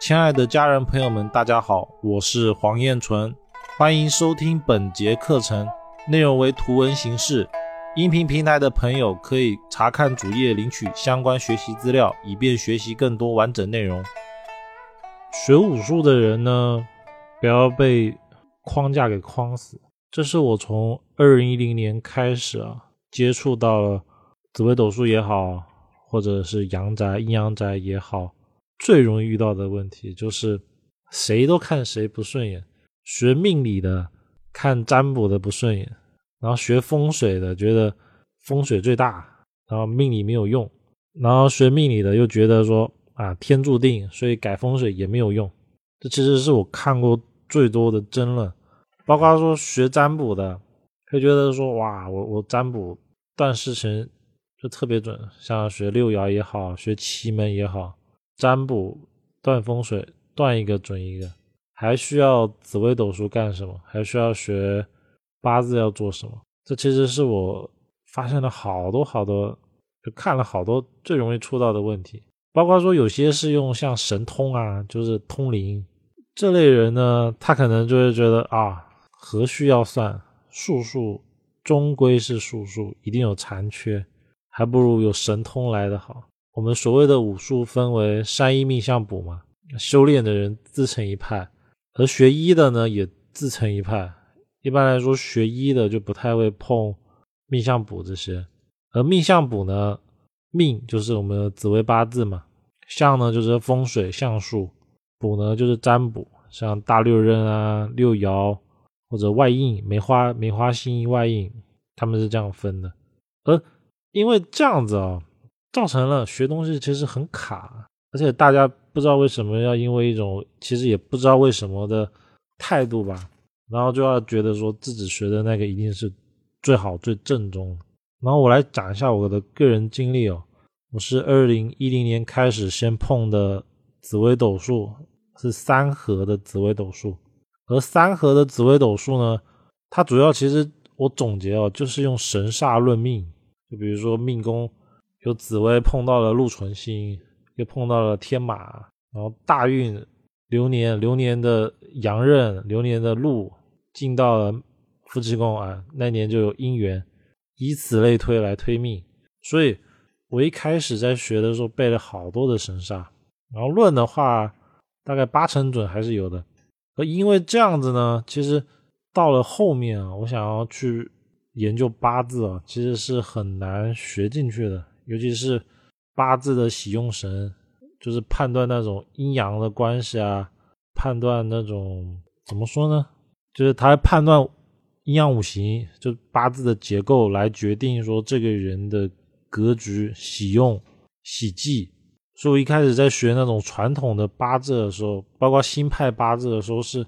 亲爱的家人朋友们，大家好，我是黄彦纯，欢迎收听本节课程，内容为图文形式。音频平台的朋友可以查看主页领取相关学习资料，以便学习更多完整内容。学武术的人呢，不要被框架给框死。这是我从二零一零年开始啊，接触到了紫微斗数也好，或者是阳宅、阴阳宅也好，最容易遇到的问题就是谁都看谁不顺眼。学命理的看占卜的不顺眼，然后学风水的觉得风水最大，然后命理没有用，然后学命理的又觉得说啊天注定，所以改风水也没有用。这其实是我看过最多的争论。包括说学占卜的，会觉得说哇，我我占卜断事情就特别准，像学六爻也好，学奇门也好，占卜断风水断一个准一个，还需要紫微斗数干什么？还需要学八字要做什么？这其实是我发现了好多好多，就看了好多最容易出到的问题。包括说有些是用像神通啊，就是通灵这类人呢，他可能就会觉得啊。何须要算术数？终归是术数，一定有残缺，还不如有神通来的好。我们所谓的武术分为山医命相卜嘛，修炼的人自成一派，而学医的呢也自成一派。一般来说，学医的就不太会碰命相卜这些，而命相卜呢，命就是我们的紫微八字嘛，相呢就是风水相术，卜呢就是占卜，像大六壬啊、六爻。或者外应梅花梅花星外应，他们是这样分的。而因为这样子啊，造成了学东西其实很卡，而且大家不知道为什么要因为一种其实也不知道为什么的态度吧，然后就要觉得说自己学的那个一定是最好最正宗。然后我来讲一下我的个人经历哦，我是二零一零年开始先碰的紫微斗数，是三合的紫微斗数。而三合的紫微斗数呢，它主要其实我总结哦，就是用神煞论命。就比如说命宫有紫薇碰到了禄存星，又碰到了天马，然后大运流年流年的阳刃流年的禄进到了夫妻宫啊，那年就有姻缘，以此类推来推命。所以我一开始在学的时候背了好多的神煞，然后论的话大概八成准还是有的。而因为这样子呢，其实到了后面啊，我想要去研究八字啊，其实是很难学进去的。尤其是八字的喜用神，就是判断那种阴阳的关系啊，判断那种怎么说呢？就是他判断阴阳五行，就八字的结构来决定说这个人的格局、喜用、喜忌。所以，我一开始在学那种传统的八字的时候，包括新派八字的时候，是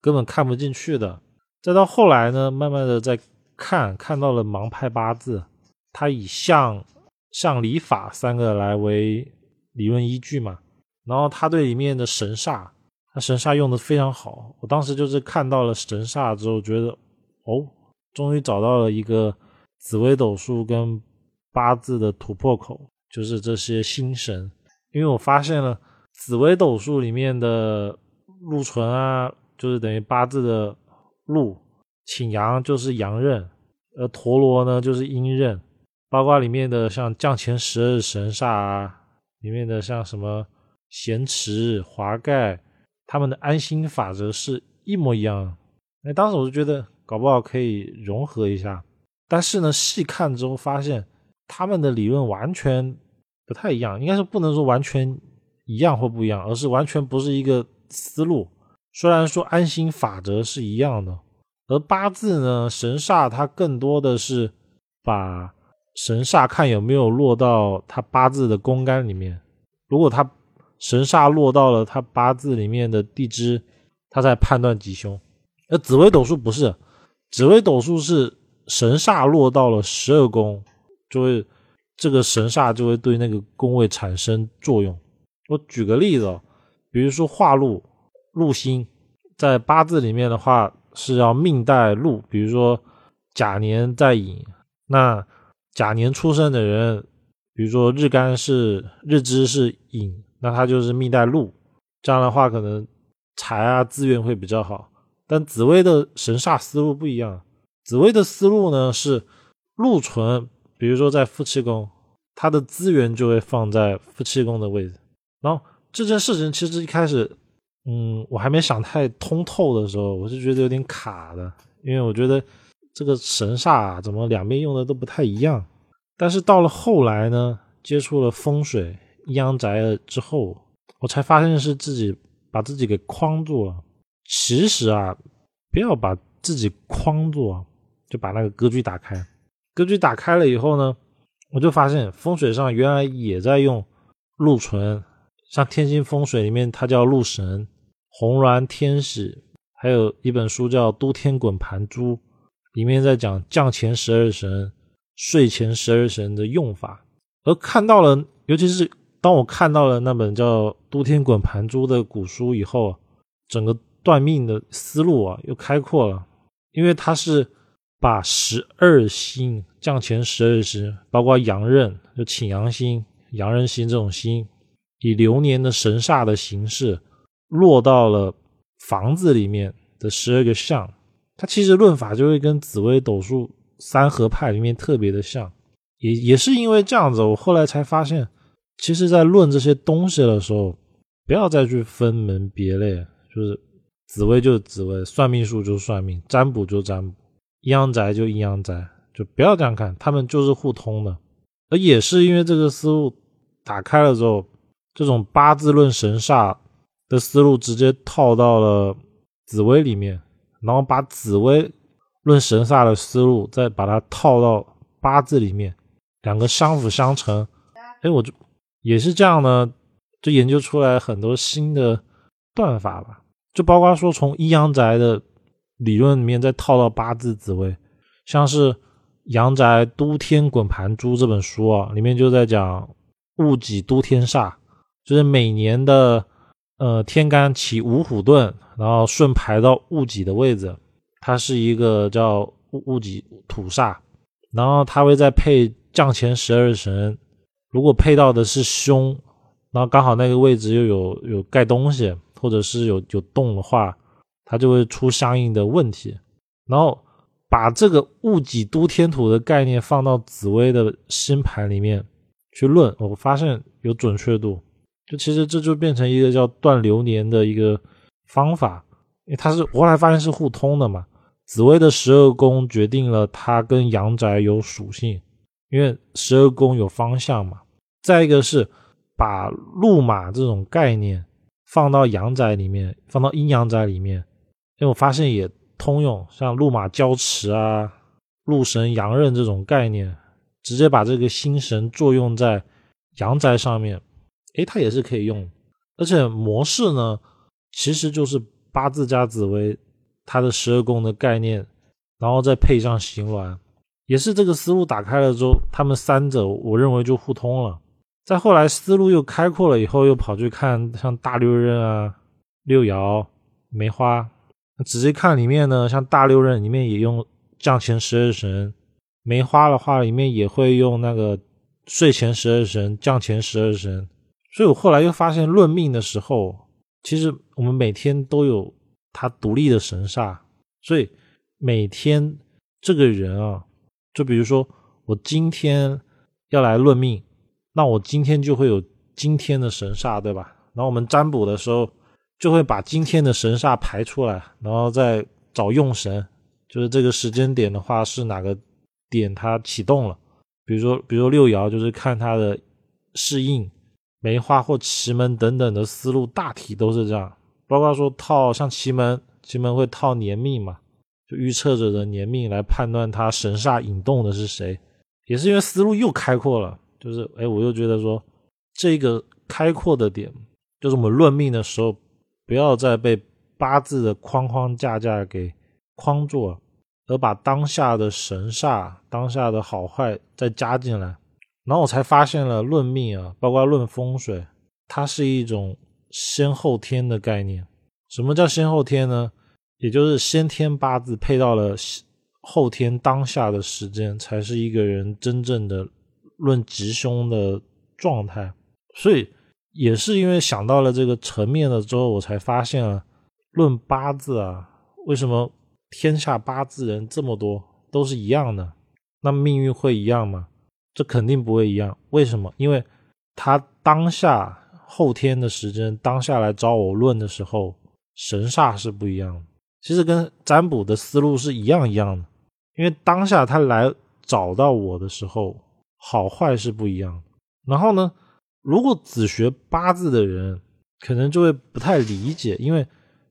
根本看不进去的。再到后来呢，慢慢的在看，看到了盲派八字，它以相、像礼法三个来为理论依据嘛。然后他对里面的神煞，他神煞用的非常好。我当时就是看到了神煞之后，觉得哦，终于找到了一个紫微斗数跟八字的突破口，就是这些星神。因为我发现了紫微斗数里面的禄存啊，就是等于八字的禄，请阳就是阳刃，而陀螺呢就是阴刃，包括里面的像降前十二神煞啊，里面的像什么咸池、华盖，他们的安心法则是一模一样。哎，当时我就觉得搞不好可以融合一下，但是呢，细看之后发现他们的理论完全。不太一样，应该是不能说完全一样或不一样，而是完全不是一个思路。虽然说安心法则是一样的，而八字呢，神煞它更多的是把神煞看有没有落到他八字的宫干里面。如果他神煞落到了他八字里面的地支，他在判断吉凶。而紫微斗数不是，紫微斗数是神煞落到了十二宫，就会。这个神煞就会对那个宫位产生作用。我举个例子，比如说化禄，禄星在八字里面的话是要命带禄，比如说甲年在寅，那甲年出生的人，比如说日干是日支是寅，那他就是命带禄。这样的话可能财啊资源会比较好。但紫薇的神煞思路不一样，紫薇的思路呢是禄存，比如说在夫妻宫，它的资源就会放在夫妻宫的位置。然后这件事情其实一开始，嗯，我还没想太通透的时候，我是觉得有点卡的，因为我觉得这个神煞，怎么两边用的都不太一样。但是到了后来呢，接触了风水阴阳宅了之后，我才发现是自己把自己给框住了。其实啊，不要把自己框住啊，就把那个格局打开。格局打开了以后呢，我就发现风水上原来也在用禄存，像天星风水里面它叫禄神、红鸾天使，还有一本书叫《都天滚盘珠》，里面在讲降前十二神、睡前十二神的用法。而看到了，尤其是当我看到了那本叫《都天滚盘珠》的古书以后，整个。断命的思路啊，又开阔了，因为它是把十二星降前十二星，包括阳刃，就请阳星、阳刃星这种星，以流年的神煞的形式落到了房子里面的十二个象。它其实论法就会跟紫微斗数三合派里面特别的像，也也是因为这样子，我后来才发现，其实在论这些东西的时候，不要再去分门别类，就是。紫薇就是紫薇，算命术就算命，占卜就占卜，阴阳宅就阴阳宅，就不要这样看，他们就是互通的。而也是因为这个思路打开了之后，这种八字论神煞的思路直接套到了紫薇里面，然后把紫薇论神煞的思路再把它套到八字里面，两个相辅相成。哎，我就也是这样呢，就研究出来很多新的断法吧。就包括说，从阴阳宅的理论里面再套到八字紫微，像是《阳宅都天滚盘珠》这本书啊，里面就在讲戊己都天煞，就是每年的呃天干起五虎遁，然后顺排到戊己的位置，它是一个叫戊己土煞，然后它会再配降前十二神，如果配到的是凶，然后刚好那个位置又有有盖东西。或者是有有动的话，它就会出相应的问题。然后把这个戊己都天土的概念放到紫薇的星盘里面去论，我发现有准确度。就其实这就变成一个叫断流年的一个方法，因为它是我后来发现是互通的嘛。紫薇的十二宫决定了它跟阳宅有属性，因为十二宫有方向嘛。再一个是把路马这种概念。放到阳宅里面，放到阴阳宅里面，因为我发现也通用，像路马交驰啊、禄神阳刃这种概念，直接把这个星神作用在阳宅上面，诶，它也是可以用。而且模式呢，其实就是八字加紫薇，它的十二宫的概念，然后再配上行鸾，也是这个思路打开了之后，他们三者我认为就互通了。再后来思路又开阔了以后，又跑去看像大六壬啊、六爻、梅花。仔细看里面呢，像大六壬里面也用降前十二神，梅花的话里面也会用那个睡前十二神、降前十二神。所以我后来又发现，论命的时候，其实我们每天都有他独立的神煞。所以每天这个人啊，就比如说我今天要来论命。那我今天就会有今天的神煞，对吧？然后我们占卜的时候就会把今天的神煞排出来，然后再找用神，就是这个时间点的话是哪个点它启动了。比如说，比如说六爻就是看它的适应梅花或奇门等等的思路，大体都是这样。包括说套像奇门，奇门会套年命嘛，就预测者的年命来判断他神煞引动的是谁，也是因为思路又开阔了。就是，哎，我又觉得说，这个开阔的点，就是我们论命的时候，不要再被八字的框框架架给框住了，而把当下的神煞、当下的好坏再加进来。然后我才发现了论命啊，包括论风水，它是一种先后天的概念。什么叫先后天呢？也就是先天八字配到了后天当下的时间，才是一个人真正的。论吉凶的状态，所以也是因为想到了这个层面了之后，我才发现了论八字啊，为什么天下八字人这么多都是一样的？那命运会一样吗？这肯定不会一样。为什么？因为他当下后天的时间，当下来找我论的时候，神煞是不一样的。其实跟占卜的思路是一样一样的，因为当下他来找到我的时候，好坏是不一样的。然后呢，如果只学八字的人，可能就会不太理解，因为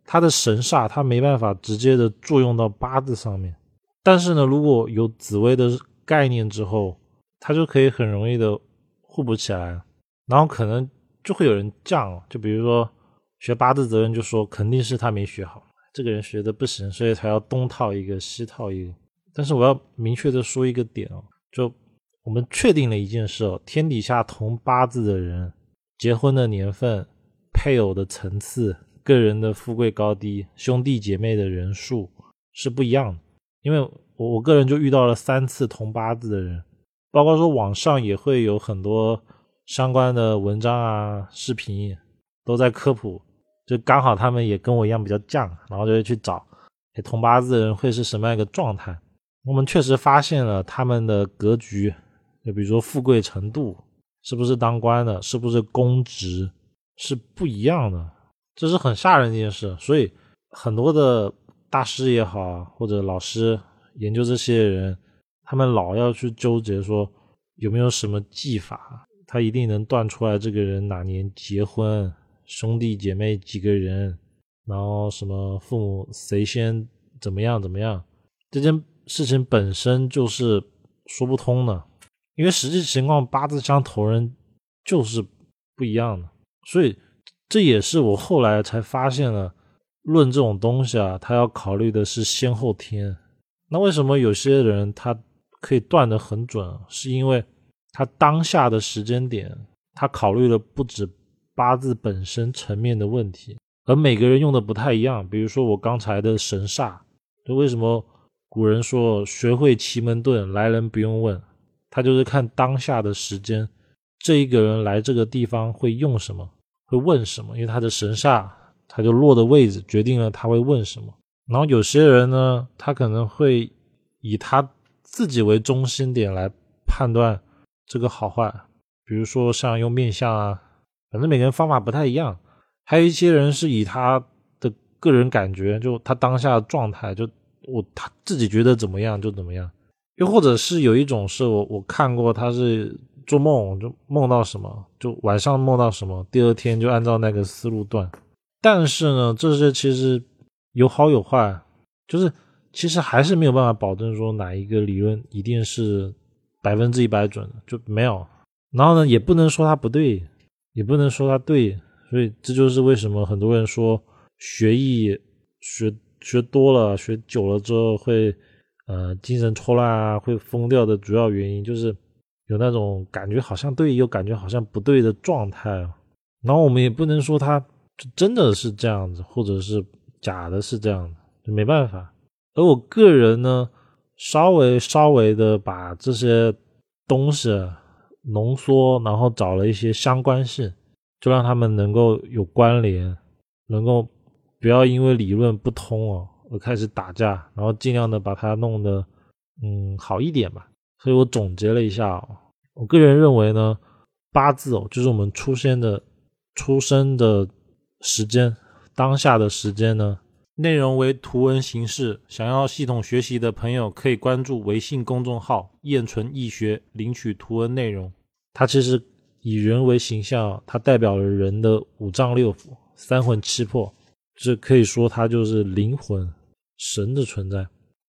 他的神煞他没办法直接的作用到八字上面。但是呢，如果有紫微的概念之后，他就可以很容易的互补起来，然后可能就会有人犟，就比如说学八字的人就说肯定是他没学好。这个人学的不行，所以才要东套一个西套一个。但是我要明确的说一个点哦，就我们确定了一件事哦，天底下同八字的人，结婚的年份、配偶的层次、个人的富贵高低、兄弟姐妹的人数是不一样的。因为我我个人就遇到了三次同八字的人，包括说网上也会有很多相关的文章啊、视频都在科普。就刚好他们也跟我一样比较犟，然后就会去找，同八字的人会是什么样一个状态？我们确实发现了他们的格局，就比如说富贵程度，是不是当官的，是不是公职，是不一样的，这是很吓人的一件事。所以很多的大师也好，或者老师研究这些人，他们老要去纠结说有没有什么技法，他一定能断出来这个人哪年结婚。兄弟姐妹几个人，然后什么父母谁先怎么样怎么样，这件事情本身就是说不通的，因为实际情况八字相投人就是不一样的，所以这也是我后来才发现了，论这种东西啊，他要考虑的是先后天。那为什么有些人他可以断得很准？是因为他当下的时间点，他考虑的不止。八字本身层面的问题，而每个人用的不太一样。比如说我刚才的神煞，就为什么古人说学会奇门遁，来人不用问，他就是看当下的时间，这一个人来这个地方会用什么，会问什么，因为他的神煞他就落的位置决定了他会问什么。然后有些人呢，他可能会以他自己为中心点来判断这个好坏，比如说像用面相啊。反正每个人方法不太一样，还有一些人是以他的个人感觉，就他当下状态，就我他自己觉得怎么样就怎么样。又或者是有一种是我我看过，他是做梦就梦到什么，就晚上梦到什么，第二天就按照那个思路断。但是呢，这些其实有好有坏，就是其实还是没有办法保证说哪一个理论一定是百分之一百准，就没有。然后呢，也不能说它不对。也不能说他对，所以这就是为什么很多人说学艺学学多了、学久了之后会呃精神错乱啊，会疯掉的主要原因，就是有那种感觉好像对，又感觉好像不对的状态。然后我们也不能说他真的是这样子，或者是假的是这样的，就没办法。而我个人呢，稍微稍微的把这些东西。浓缩，然后找了一些相关性，就让他们能够有关联，能够不要因为理论不通哦而开始打架，然后尽量的把它弄得嗯好一点吧。所以我总结了一下哦，我个人认为呢，八字哦就是我们出生的出生的时间，当下的时间呢，内容为图文形式。想要系统学习的朋友可以关注微信公众号“燕纯易学”，领取图文内容。它其实以人为形象，它代表了人的五脏六腑、三魂七魄，这可以说它就是灵魂、神的存在。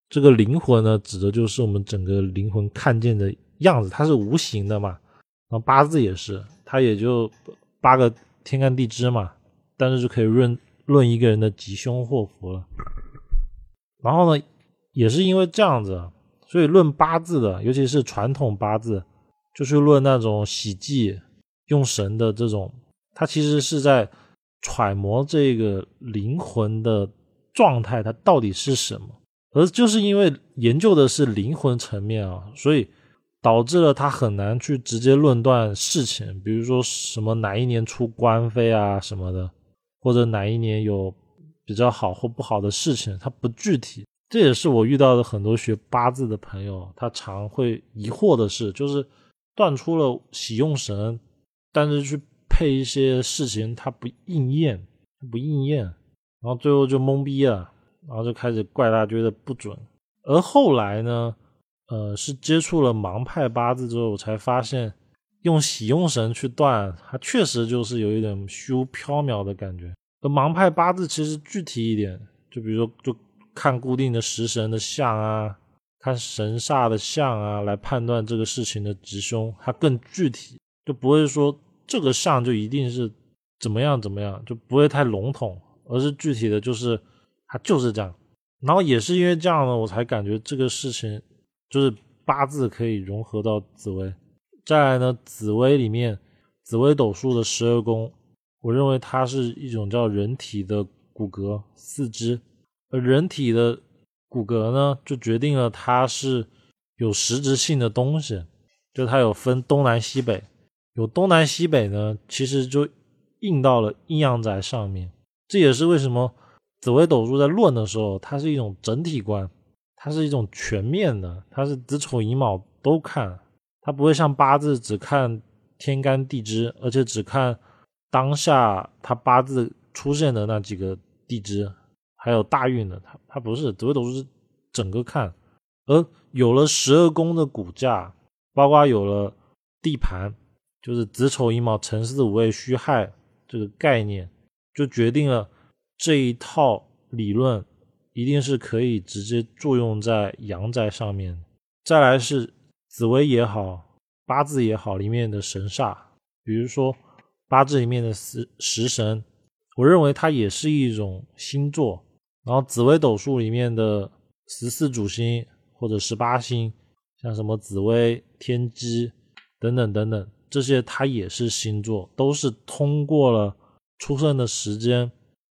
这个灵魂呢，指的就是我们整个灵魂看见的样子，它是无形的嘛。然后八字也是，它也就八个天干地支嘛，但是就可以论论一个人的吉凶祸福了。然后呢，也是因为这样子，所以论八字的，尤其是传统八字。就是论那种喜忌用神的这种，他其实是在揣摩这个灵魂的状态，它到底是什么？而就是因为研究的是灵魂层面啊，所以导致了他很难去直接论断事情，比如说什么哪一年出官非啊什么的，或者哪一年有比较好或不好的事情，它不具体。这也是我遇到的很多学八字的朋友，他常会疑惑的是，就是断出了喜用神，但是去配一些事情，它不应验，不应验，然后最后就懵逼了，然后就开始怪他觉得不准。而后来呢，呃，是接触了盲派八字之后，我才发现用喜用神去断，它确实就是有一点虚无缥缈的感觉。而盲派八字其实具体一点，就比如说就看固定的食神的相啊，看神煞的相啊，来判断这个事情的吉凶，它更具体，就不会说这个相就一定是怎么样怎么样，就不会太笼统，而是具体的就是它就是这样。然后也是因为这样呢，我才感觉这个事情就是八字可以融合到紫薇。再来呢，紫薇里面紫微斗数的十二宫，我认为它是一种叫人体的骨骼四肢，而人体的骨骼呢，就决定了它是有实质性的东西，就它有分东南西北，有东南西北呢，其实就印到了阴阳宅上面。这也是为什么。紫微斗数在论的时候，它是一种整体观，它是一种全面的，它是子丑寅卯都看，它不会像八字只看天干地支，而且只看当下它八字出现的那几个地支，还有大运的，它它不是紫微斗数是整个看，而有了十二宫的骨架，包括有了地盘，就是子丑寅卯辰巳午未戌亥这个概念，就决定了。这一套理论一定是可以直接作用在阳宅上面。再来是紫微也好，八字也好，里面的神煞，比如说八字里面的食食神，我认为它也是一种星座。然后紫微斗数里面的十四主星或者十八星，像什么紫微、天机等等等等，这些它也是星座，都是通过了出生的时间。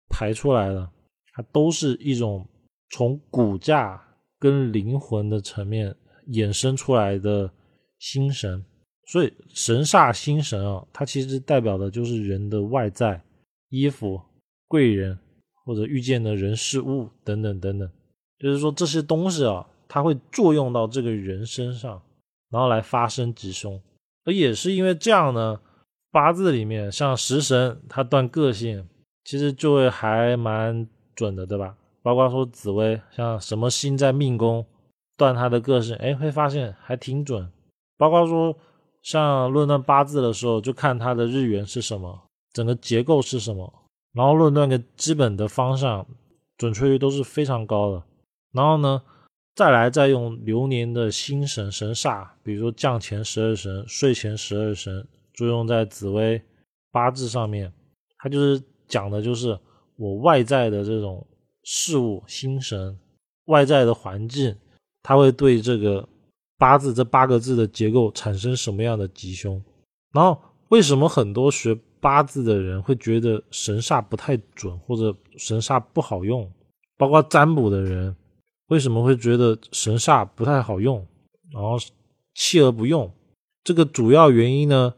排出来的，它都是一种从骨架跟灵魂的层面衍生出来的心神，所以神煞心神啊，它其实代表的就是人的外在衣服、贵人或者遇见的人事物等等等等，就是说这些东西啊，它会作用到这个人身上，然后来发生吉凶，而也是因为这样呢，八字里面像食神，它断个性。其实就会还蛮准的，对吧？包括说紫薇，像什么星在命宫断他的个性，哎，会发现还挺准。包括说像论断八字的时候，就看他的日元是什么，整个结构是什么，然后论断个基本的方向，准确率都是非常高的。然后呢，再来再用流年的星神神煞，比如说降前十二神、睡前十二神，作用在紫薇八字上面，它就是。讲的就是我外在的这种事物、心神、外在的环境，它会对这个八字这八个字的结构产生什么样的吉凶？然后为什么很多学八字的人会觉得神煞不太准，或者神煞不好用？包括占卜的人为什么会觉得神煞不太好用，然后弃而不用？这个主要原因呢，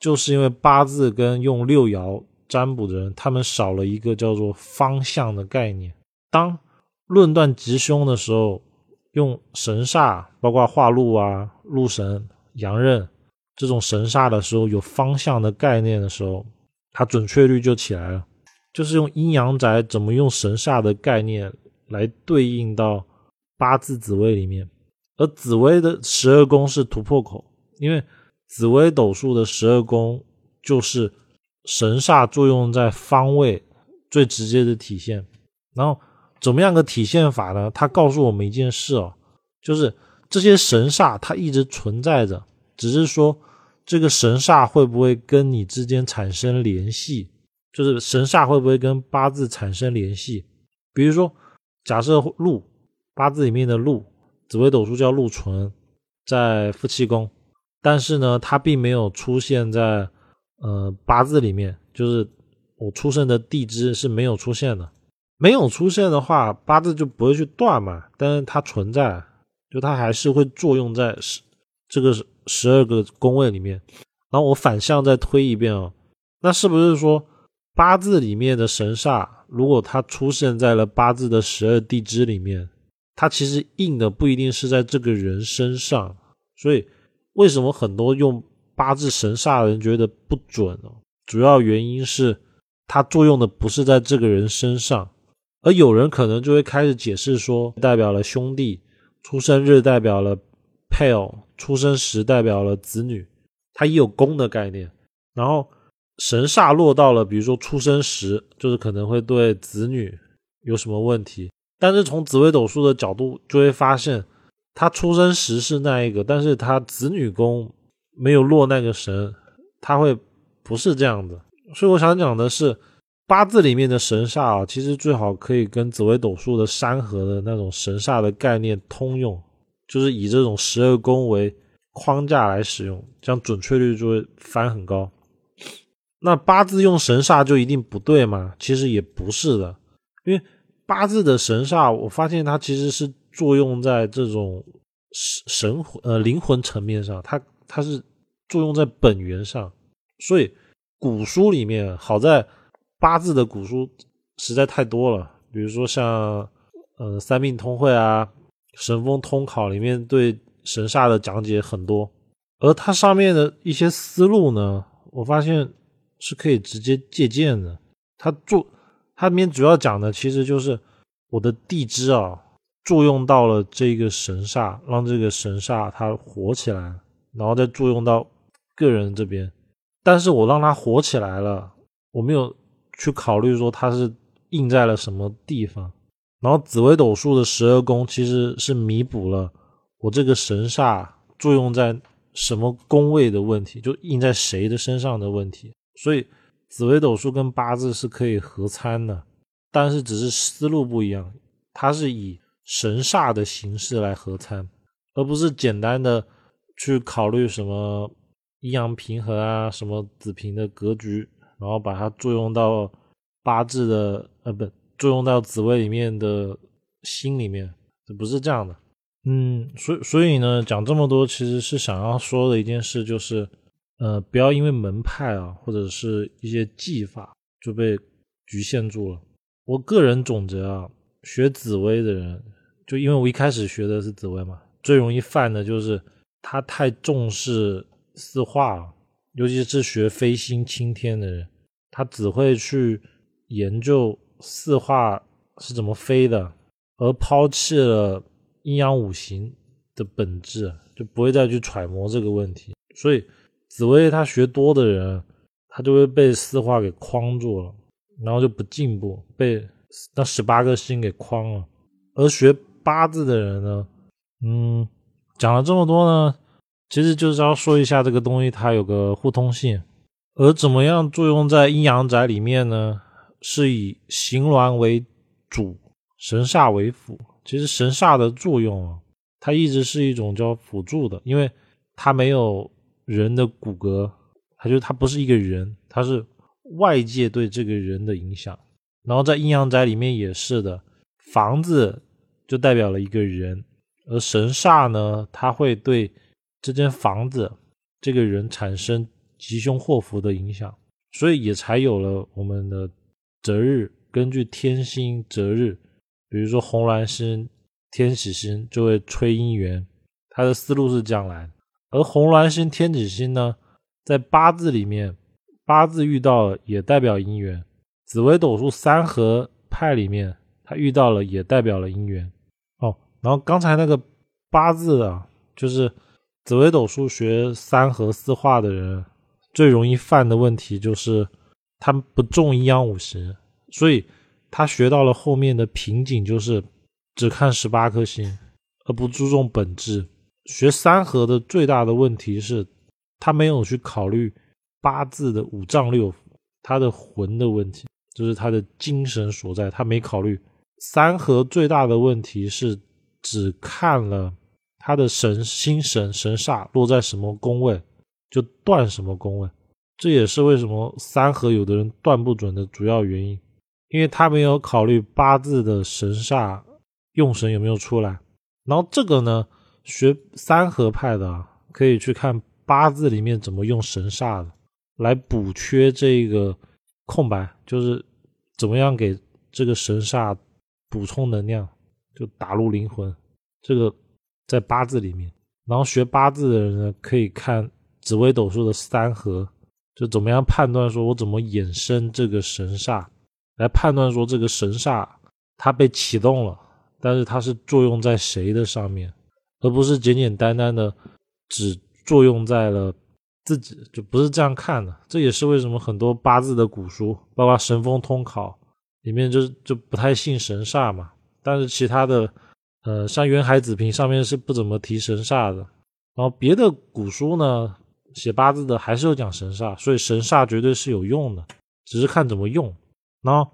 就是因为八字跟用六爻。占卜的人，他们少了一个叫做方向的概念。当论断吉凶的时候，用神煞，包括化禄啊、禄神、阳刃这种神煞的时候，有方向的概念的时候，它准确率就起来了。就是用阴阳宅怎么用神煞的概念来对应到八字紫微里面，而紫微的十二宫是突破口，因为紫微斗数的十二宫就是。神煞作用在方位最直接的体现，然后怎么样个体现法呢？它告诉我们一件事哦，就是这些神煞它一直存在着，只是说这个神煞会不会跟你之间产生联系，就是神煞会不会跟八字产生联系？比如说，假设禄八字里面的禄，紫微斗数叫禄存，在夫妻宫，但是呢，它并没有出现在。呃，八字里面就是我出生的地支是没有出现的，没有出现的话，八字就不会去断嘛。但是它存在，就它还是会作用在十这个十二个宫位里面，然后我反向再推一遍哦，那是不是说八字里面的神煞，如果它出现在了八字的十二地支里面，它其实印的不一定是在这个人身上，所以为什么很多用八字神煞的人觉得不准呢？主要原因是它作用的不是在这个人身上，而有人可能就会开始解释说，代表了兄弟，出生日代表了配偶，出生时代表了子女，它也有宫的概念。然后神煞落到了，比如说出生时，就是可能会对子女有什么问题。但是从紫微斗数的角度，就会发现他出生时是那一个，但是他子女宫没有落那个神，他会不是这样的。所以我想讲的是，八字里面的神煞啊，其实最好可以跟紫微斗数的山河的那种神煞的概念通用，就是以这种十二宫为框架来使用，这样准确率就会翻很高。那八字用神煞就一定不对吗？其实也不是的，因为。八字的神煞，我发现它其实是作用在这种神魂呃灵魂层面上，它它是作用在本源上。所以古书里面，好在八字的古书实在太多了，比如说像呃三命通会啊、神风通考里面对神煞的讲解很多，而它上面的一些思路呢，我发现是可以直接借鉴的。它做。它里面主要讲的其实就是我的地支啊，作用到了这个神煞，让这个神煞它活起来，然后再作用到个人这边。但是我让它活起来了，我没有去考虑说它是印在了什么地方。然后紫微斗数的十二宫其实是弥补了我这个神煞作用在什么宫位的问题，就印在谁的身上的问题。所以。紫微斗数跟八字是可以合参的，但是只是思路不一样。它是以神煞的形式来合参，而不是简单的去考虑什么阴阳平衡啊、什么子平的格局，然后把它作用到八字的呃不作用到紫微里面的心里面，这不是这样的。嗯，所所以呢，讲这么多其实是想要说的一件事就是。呃，不要因为门派啊，或者是一些技法就被局限住了。我个人总结啊，学紫薇的人，就因为我一开始学的是紫薇嘛，最容易犯的就是他太重视四化了，尤其是学飞星青天的人，他只会去研究四化是怎么飞的，而抛弃了阴阳五行的本质，就不会再去揣摩这个问题，所以。紫薇他学多的人，他就会被四化给框住了，然后就不进步，被那十八个星给框了。而学八字的人呢，嗯，讲了这么多呢，其实就是要说一下这个东西它有个互通性，而怎么样作用在阴阳宅里面呢？是以形峦为主，神煞为辅。其实神煞的作用啊，它一直是一种叫辅助的，因为它没有。人的骨骼，他就他不是一个人，他是外界对这个人的影响。然后在阴阳宅里面也是的，房子就代表了一个人，而神煞呢，它会对这间房子、这个人产生吉凶祸福的影响，所以也才有了我们的择日，根据天星择日，比如说红鸾星、天喜星就会催姻缘，他的思路是这样来。而红鸾星、天喜星呢，在八字里面，八字遇到了也代表姻缘。紫微斗数三合派里面，它遇到了也代表了姻缘。哦，然后刚才那个八字啊，就是紫微斗数学三合四化的人最容易犯的问题，就是他不重阴阳五行，所以他学到了后面的瓶颈就是只看十八颗星，而不注重本质。学三合的最大的问题是，他没有去考虑八字的五脏六腑，他的魂的问题，就是他的精神所在，他没考虑。三合最大的问题是，只看了他的神星神神煞落在什么宫位，就断什么宫位。这也是为什么三合有的人断不准的主要原因，因为他没有考虑八字的神煞用神有没有出来。然后这个呢？学三合派的，可以去看八字里面怎么用神煞的来补缺这个空白，就是怎么样给这个神煞补充能量，就打入灵魂。这个在八字里面，然后学八字的人呢，可以看紫微斗数的三合，就怎么样判断说我怎么衍生这个神煞，来判断说这个神煞它被启动了，但是它是作用在谁的上面，而不是简简单单的只作用在了自己，就不是这样看的。这也是为什么很多八字的古书，包括《神风通考》里面就就不太信神煞嘛，但是其他的。呃，像《渊海子平》上面是不怎么提神煞的，然后别的古书呢写八字的还是有讲神煞，所以神煞绝对是有用的，只是看怎么用。然后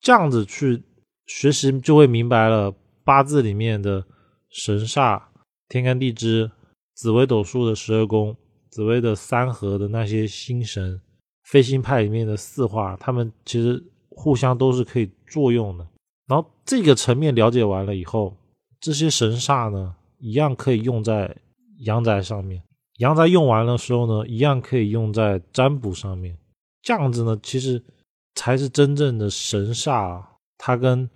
这样子去学习，就会明白了八字里面的神煞、天干地支、紫微斗数的十二宫、紫微的三合的那些星神、飞星派里面的四化，他们其实互相都是可以作用的。然后这个层面了解完了以后。这些神煞呢，一样可以用在阳宅上面。阳宅用完的时候呢，一样可以用在占卜上面。这样子呢，其实才是真正的神煞，它跟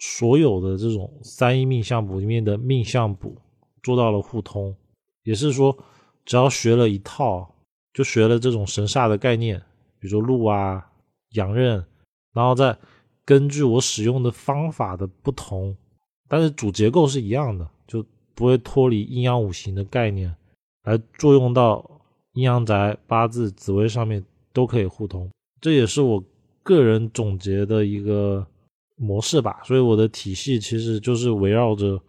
所有的这种三一命相卜里面的命相卜做到了互通。也是说，只要学了一套，就学了这种神煞的概念，比如说禄啊、阳刃，然后再根据我使用的方法的不同。但是主结构是一样的，就不会脱离阴阳五行的概念，来作用到阴阳宅、八字、紫微上面都可以互通。这也是我个人总结的一个模式吧。所以我的体系其实就是围绕着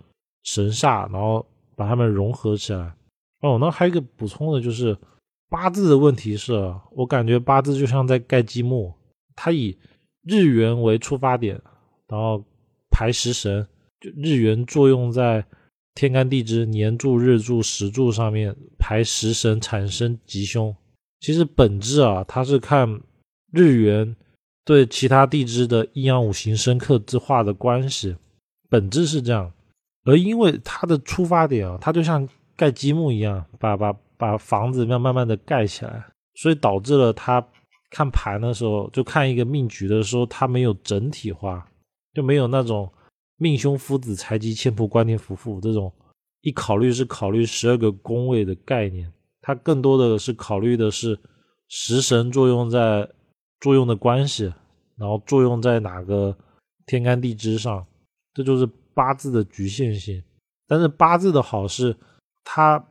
神煞，然后把它们融合起来。哦，那还有一个补充的就是八字的问题是，我感觉八字就像在盖积木，它以日元为出发点，然后排食神。就日元作用在天干地支、年柱、日柱、时柱上面排食神产生吉凶。其实本质啊，它是看日元对其他地支的阴阳五行生克之化的关系，本质是这样。而因为它的出发点啊，它就像盖积木一样，把把把房子要慢慢的盖起来，所以导致了他看盘的时候，就看一个命局的时候，它没有整体化，就没有那种。命凶夫子财吉欠仆官天福妇这种一考虑是考虑十二个宫位的概念，它更多的是考虑的是食神作用在作用的关系，然后作用在哪个天干地支上，这就是八字的局限性。但是八字的好是它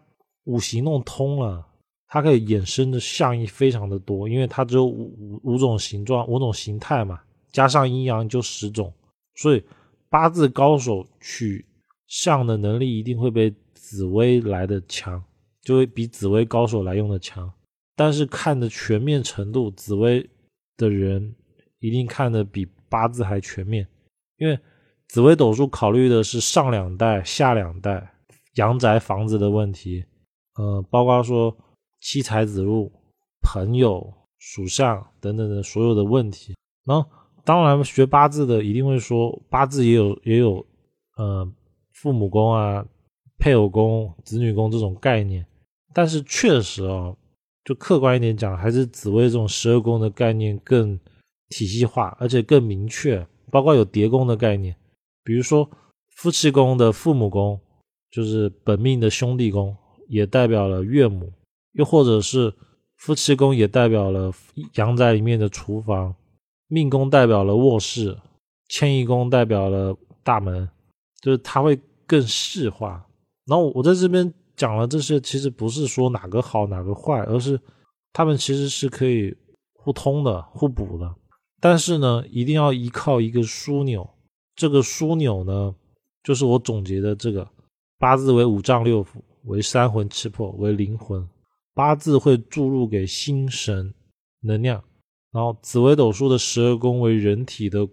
五行弄通了，它可以衍生的象意非常的多，因为它只有五五五种形状、五种形态嘛，加上阴阳就十种，所以。八字高手取象的能力一定会比紫薇来的强，就会比紫薇高手来用的强。但是看的全面程度，紫薇的人一定看的比八字还全面，因为紫薇斗数考虑的是上两代、下两代阳宅房子的问题，呃，包括说妻财子禄、朋友、属相等等的所有的问题，然后。当然，学八字的一定会说八字也有也有，呃，父母宫啊、配偶宫、子女宫这种概念。但是确实啊，就客观一点讲，还是紫微这种十二宫的概念更体系化，而且更明确。包括有叠宫的概念，比如说夫妻宫的父母宫，就是本命的兄弟宫，也代表了岳母；又或者是夫妻宫也代表了阳宅里面的厨房。命宫代表了卧室，迁移宫代表了大门，就是它会更细化。然后我在这边讲了这些，其实不是说哪个好哪个坏，而是他们其实是可以互通的、互补的。但是呢，一定要依靠一个枢纽，这个枢纽呢，就是我总结的这个八字为五脏六腑，为三魂七魄，为灵魂。八字会注入给心神能量。然后紫微斗数的十二宫为人体的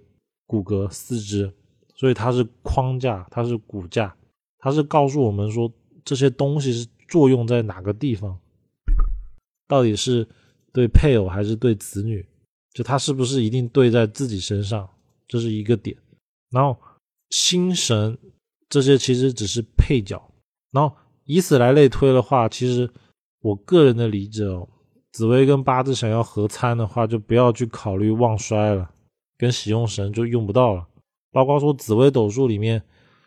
骨骼四肢，所以它是框架，它是骨架，它是告诉我们说这些东西是作用在哪个地方，到底是对配偶还是对子女，就它是不是一定对在自己身上，这是一个点。然后心神这些其实只是配角，然后以此来类推的话，其实我个人的理解哦，紫薇跟八字想要合参的话，就不要去考虑旺衰了，跟喜用神就用不到了。包括说紫微斗数里面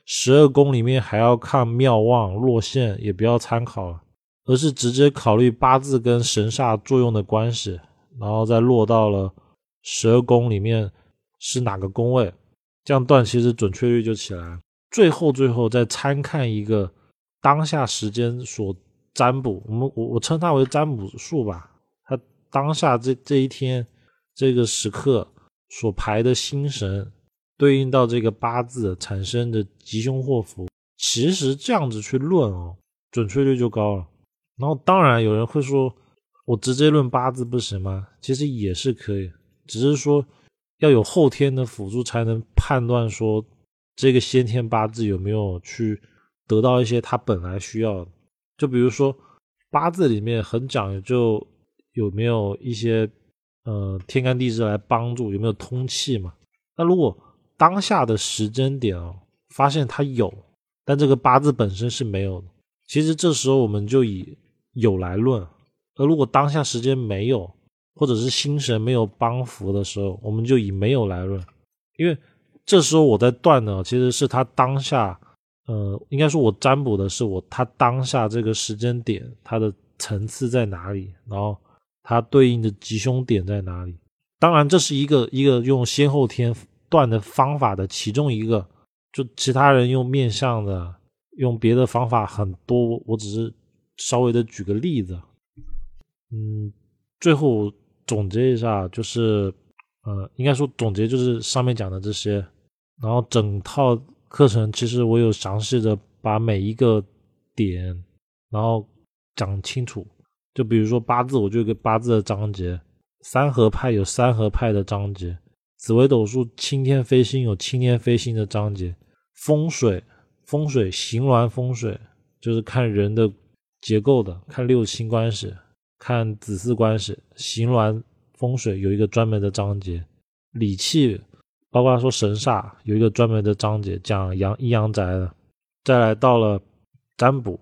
十二宫里面还要看妙旺落陷，也不要参考了，而是直接考虑八字跟神煞作用的关系，然后再落到了十二宫里面是哪个宫位，这样断其实准确率就起来。最后最后再参看一个当下时间所占卜，我们我我称它为占卜术吧，当下这这一天这个时刻所排的星神。对应到这个八字产生的吉凶祸福，其实这样子去论哦，准确率就高了。然后当然有人会说，我直接论八字不行吗？其实也是可以，只是说要有后天的辅助才能判断说这个先天八字有没有去得到一些他本来需要。就比如说八字里面很讲究有没有一些呃天干地支来帮助，有没有通气嘛？那如果当下的时间点哦，发现它有，但这个八字本身是没有的。其实这时候我们就以有来论，而如果当下时间没有，或者是心神没有帮扶的时候，我们就以没有来论。因为这时候我在断呢，其实是他当下，呃，应该说我占卜的是我他当下这个时间点，它的层次在哪里，然后它对应的吉凶点在哪里。当然，这是一个一个用先后天。断的方法的其中一个，就其他人用面相的，用别的方法很多，我只是稍微的举个例子。嗯，最后总结一下，就是呃，应该说总结就是上面讲的这些，然后整套课程其实我有详细的把每一个点，然后讲清楚。就比如说八字，我就有个八字的章节；三合派有三合派的章节。紫微斗数青天飞星有青天飞星的章节，风水风水形峦风水就是看人的结构的，看六亲关系，看子嗣关系。形峦风水有一个专门的章节，理气包括说神煞有一个专门的章节讲阳阴阳宅的。再来到了占卜，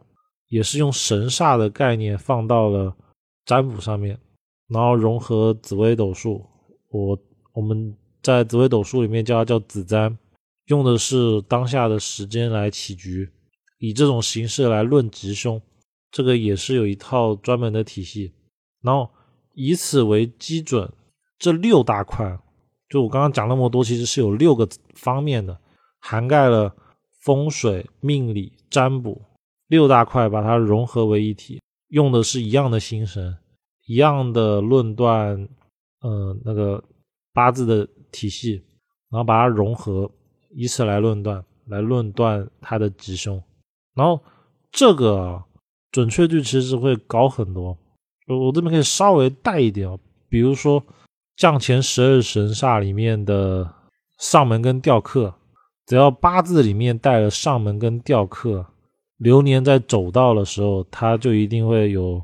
也是用神煞的概念放到了占卜上面，然后融合紫微斗数，我我们。在紫微斗数里面叫它叫紫占，用的是当下的时间来起局，以这种形式来论吉凶，这个也是有一套专门的体系。然后以此为基准，这六大块，就我刚刚讲那么多，其实是有六个方面的，涵盖了风水、命理、占卜六大块，把它融合为一体，用的是一样的心神，一样的论断，呃，那个八字的。体系，然后把它融合，以此来论断，来论断它的吉凶，然后这个准确率其实会高很多。我我这边可以稍微带一点哦，比如说降前十二神煞里面的上门跟吊客，只要八字里面带了上门跟吊客，流年在走到的时候，他就一定会有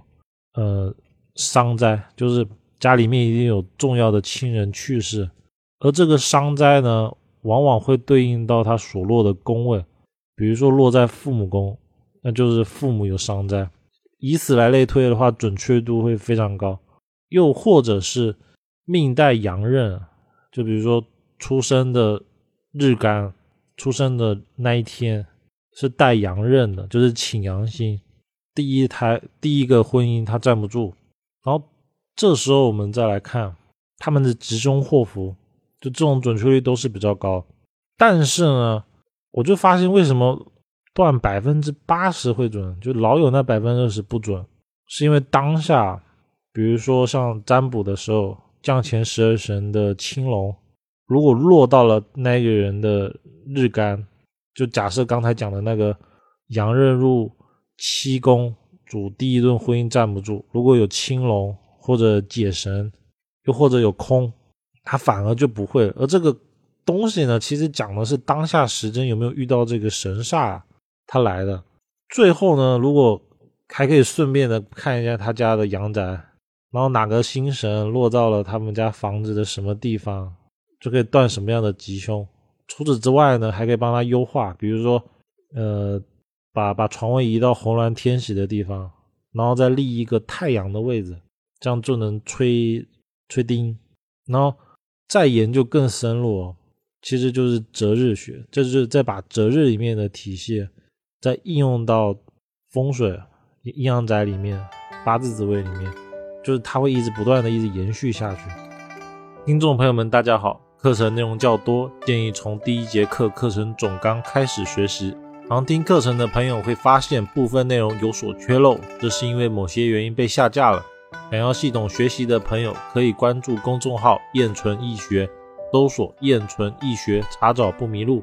呃伤灾，就是家里面一定有重要的亲人去世。而这个伤灾呢，往往会对应到他所落的宫位，比如说落在父母宫，那就是父母有伤灾，以此来类推的话，准确度会非常高。又或者是命带阳刃，就比如说出生的日干，出生的那一天是带阳刃的，就是请阳星，第一胎第一个婚姻他站不住，然后这时候我们再来看他们的吉凶祸福。就这种准确率都是比较高，但是呢，我就发现为什么断百分之八十会准，就老有那百分之二十不准，是因为当下，比如说像占卜的时候，降前十二神的青龙，如果落到了那个人的日干，就假设刚才讲的那个阳刃入七宫，主第一顿婚姻站不住，如果有青龙或者解神，又或者有空。他反而就不会，而这个东西呢，其实讲的是当下时针有没有遇到这个神煞，他来的。最后呢，如果还可以顺便的看一下他家的阳宅，然后哪个星神落到了他们家房子的什么地方，就可以断什么样的吉凶。除此之外呢，还可以帮他优化，比如说，呃，把把床位移到红鸾天喜的地方，然后再立一个太阳的位置，这样就能吹吹钉。然后再研究更深入，其实就是择日学，这就是再把择日里面的体系再应用到风水阴阳宅里面、八字紫位里面，就是它会一直不断的一直延续下去。听众朋友们，大家好，课程内容较多，建议从第一节课课程总纲开始学习。常听课程的朋友会发现部分内容有所缺漏，这是因为某些原因被下架了。想要系统学习的朋友，可以关注公众号“燕纯易学”，搜索“燕纯易学”，查找不迷路。